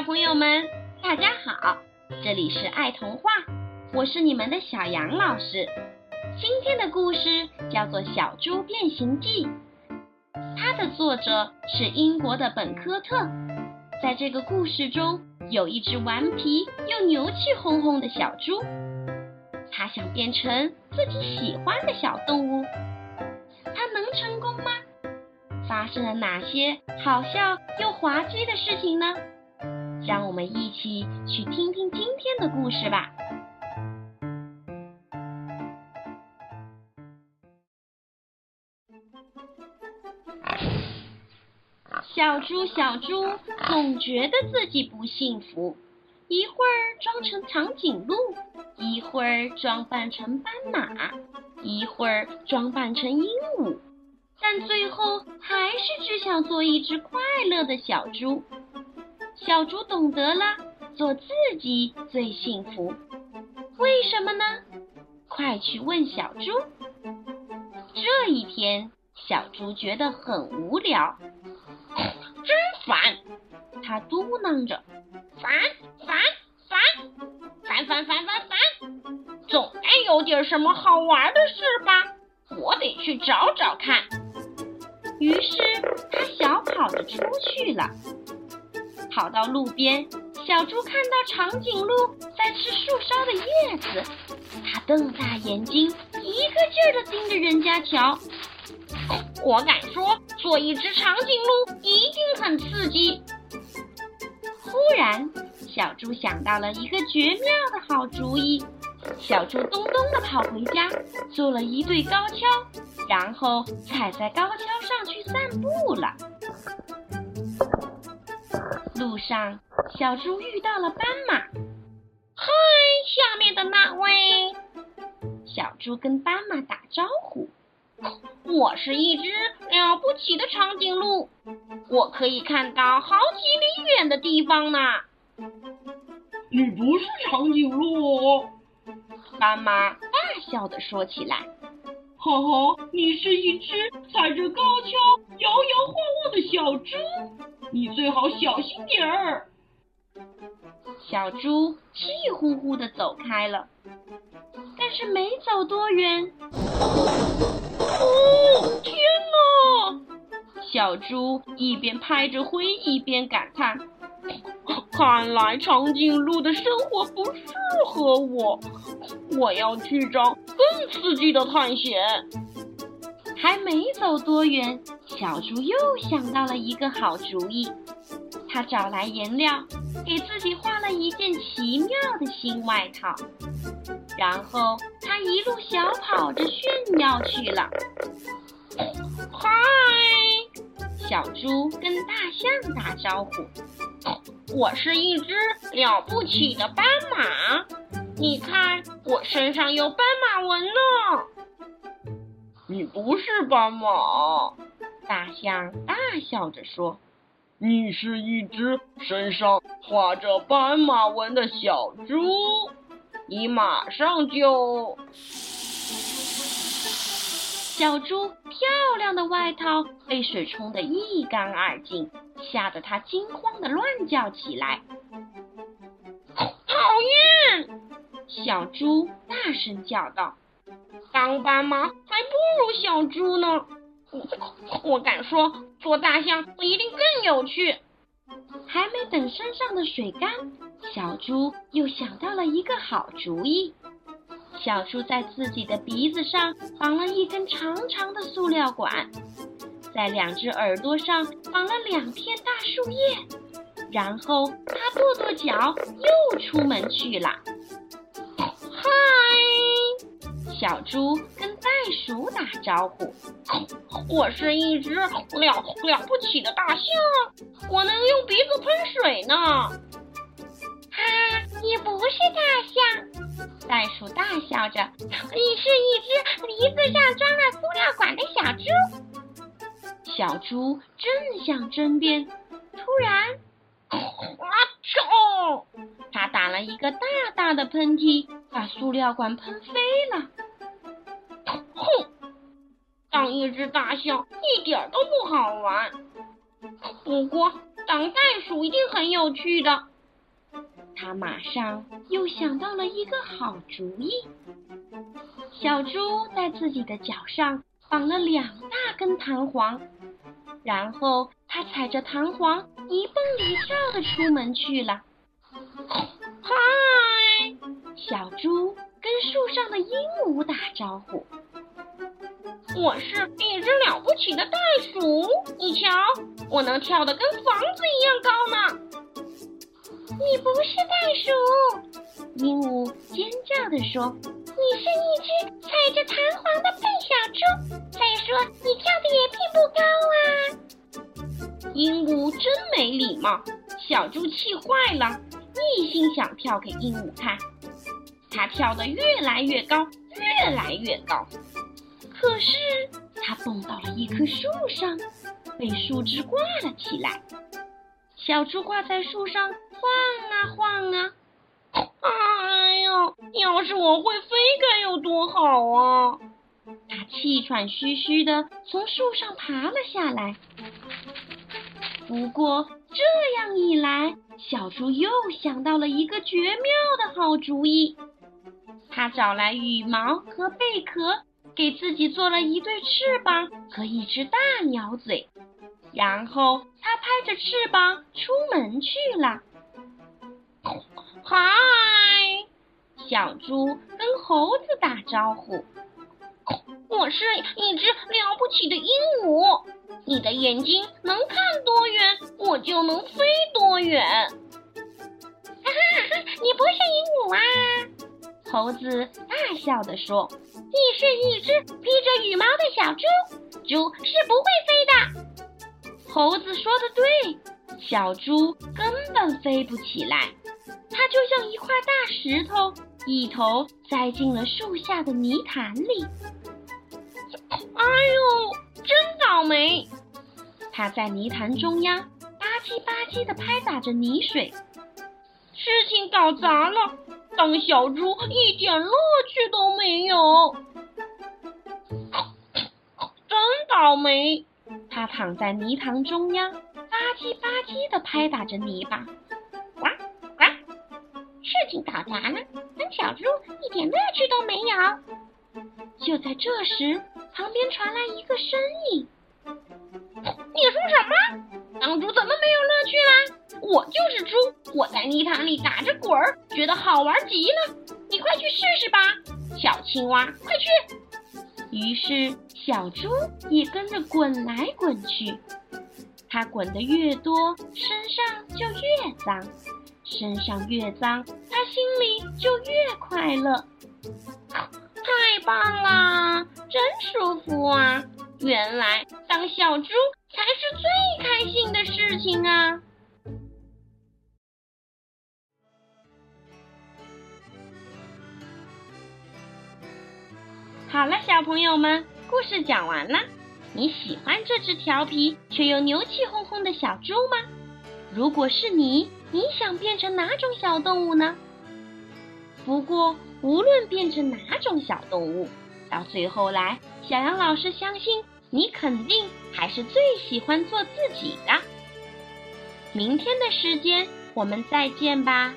小朋友们，大家好，这里是爱童话，我是你们的小杨老师。今天的故事叫做《小猪变形记》，它的作者是英国的本科特。在这个故事中，有一只顽皮又牛气哄哄的小猪，它想变成自己喜欢的小动物，它能成功吗？发生了哪些好笑又滑稽的事情呢？让我们一起去听听今天的故事吧。小猪小猪总觉得自己不幸福，一会儿装成长颈鹿，一会儿装扮成斑马，一会儿装扮成鹦鹉，但最后还是只想做一只快乐的小猪。小猪懂得了，做自己最幸福。为什么呢？快去问小猪。这一天，小猪觉得很无聊，真烦。他嘟囔着：“烦烦烦，烦烦烦烦烦，总该有点什么好玩的事吧？我得去找找看。”于是他小跑着出去了。跑到路边，小猪看到长颈鹿在吃树梢的叶子，它瞪大眼睛，一个劲儿地盯着人家瞧。我敢说，做一只长颈鹿一定很刺激。忽然，小猪想到了一个绝妙的好主意，小猪咚咚地跑回家，做了一对高跷，然后踩在高跷上去散步了。路上，小猪遇到了斑马。嗨，下面的那位。小猪跟斑马打招呼。我是一只了不起的长颈鹿，我可以看到好几里远的地方呢。你不是长颈鹿哦。斑马大笑的说起来。哈哈，你是一只踩着高跷摇摇晃晃的小猪。你最好小心点儿。小猪气呼呼地走开了，但是没走多远，哦，天哪！小猪一边拍着灰，一边感叹：“看来长颈鹿的生活不适合我，我要去找更刺激的探险。”还没走多远，小猪又想到了一个好主意。他找来颜料，给自己画了一件奇妙的新外套。然后他一路小跑着炫耀去了。嗨，小猪跟大象打招呼：“我是一只了不起的斑马，你看我身上有斑马纹呢。”你不是斑马，大象大笑着说：“你是一只身上画着斑马纹的小猪，你马上就……”小猪漂亮的外套被水冲得一干二净，吓得它惊慌的乱叫起来。讨厌！小猪大声叫道。当斑马还不如小猪呢，我敢说做大象一定更有趣。还没等身上的水干，小猪又想到了一个好主意。小猪在自己的鼻子上绑了一根长长的塑料管，在两只耳朵上绑了两片大树叶，然后他跺跺脚又出门去了。小猪跟袋鼠打招呼：“我是一只了了不起的大象，我能用鼻子喷水呢。”哈，你不是大象，袋鼠大笑着：“你是一只鼻子上装了塑料管的小猪。”小猪正想争辩，突然，啊啾！它打了一个大大的喷嚏，把塑料管喷飞了。哼，当一只大象一点都不好玩。不过当袋鼠一定很有趣的。他马上又想到了一个好主意。小猪在自己的脚上绑了两大根弹簧，然后他踩着弹簧一蹦一跳的出门去了。嗨，小猪跟树上的鹦鹉打招呼。我是一只了不起的袋鼠，你瞧，我能跳得跟房子一样高呢。你不是袋鼠，鹦鹉尖叫地说：“你是一只踩着弹簧的笨小猪。再说，你跳的也并不高啊。”鹦鹉真没礼貌，小猪气坏了，一心想跳给鹦鹉看。它跳得越来越高，越来越高。可是，它蹦到了一棵树上，被树枝挂了起来。小猪挂在树上晃啊晃啊，哎呀，要是我会飞该有多好啊！它气喘吁吁地从树上爬了下来。不过这样一来，小猪又想到了一个绝妙的好主意。它找来羽毛和贝壳。给自己做了一对翅膀和一只大鸟嘴，然后他拍着翅膀出门去了。嗨，小猪跟猴子打招呼：“我是一只了不起的鹦鹉，你的眼睛能看多远，我就能飞多远。”哈哈，你不是鹦鹉啊！猴子大笑地说。你是一只披着羽毛的小猪，猪是不会飞的。猴子说的对，小猪根本飞不起来，它就像一块大石头，一头栽进了树下的泥潭里。哎呦，真倒霉！它在泥潭中央吧唧吧唧地拍打着泥水，事情搞砸了。当小猪一点乐趣都没有，真倒霉！它躺在泥塘中央，吧唧吧唧地拍打着泥巴。呱呱！事情搞砸了，当小猪一点乐趣都没有。就在这时，旁边传来一个声音：“你说什么？当猪怎么没有乐趣啦？”我就是猪，我在泥塘里打着滚儿，觉得好玩极了。你快去试试吧，小青蛙，快去！于是小猪也跟着滚来滚去。它滚得越多，身上就越脏；身上越脏，它心里就越快乐。太棒了，真舒服啊！原来当小猪才是最开心的事情啊！好了，小朋友们，故事讲完了。你喜欢这只调皮却又牛气哄哄的小猪吗？如果是你，你想变成哪种小动物呢？不过，无论变成哪种小动物，到最后来，小杨老师相信你肯定还是最喜欢做自己的。明天的时间，我们再见吧。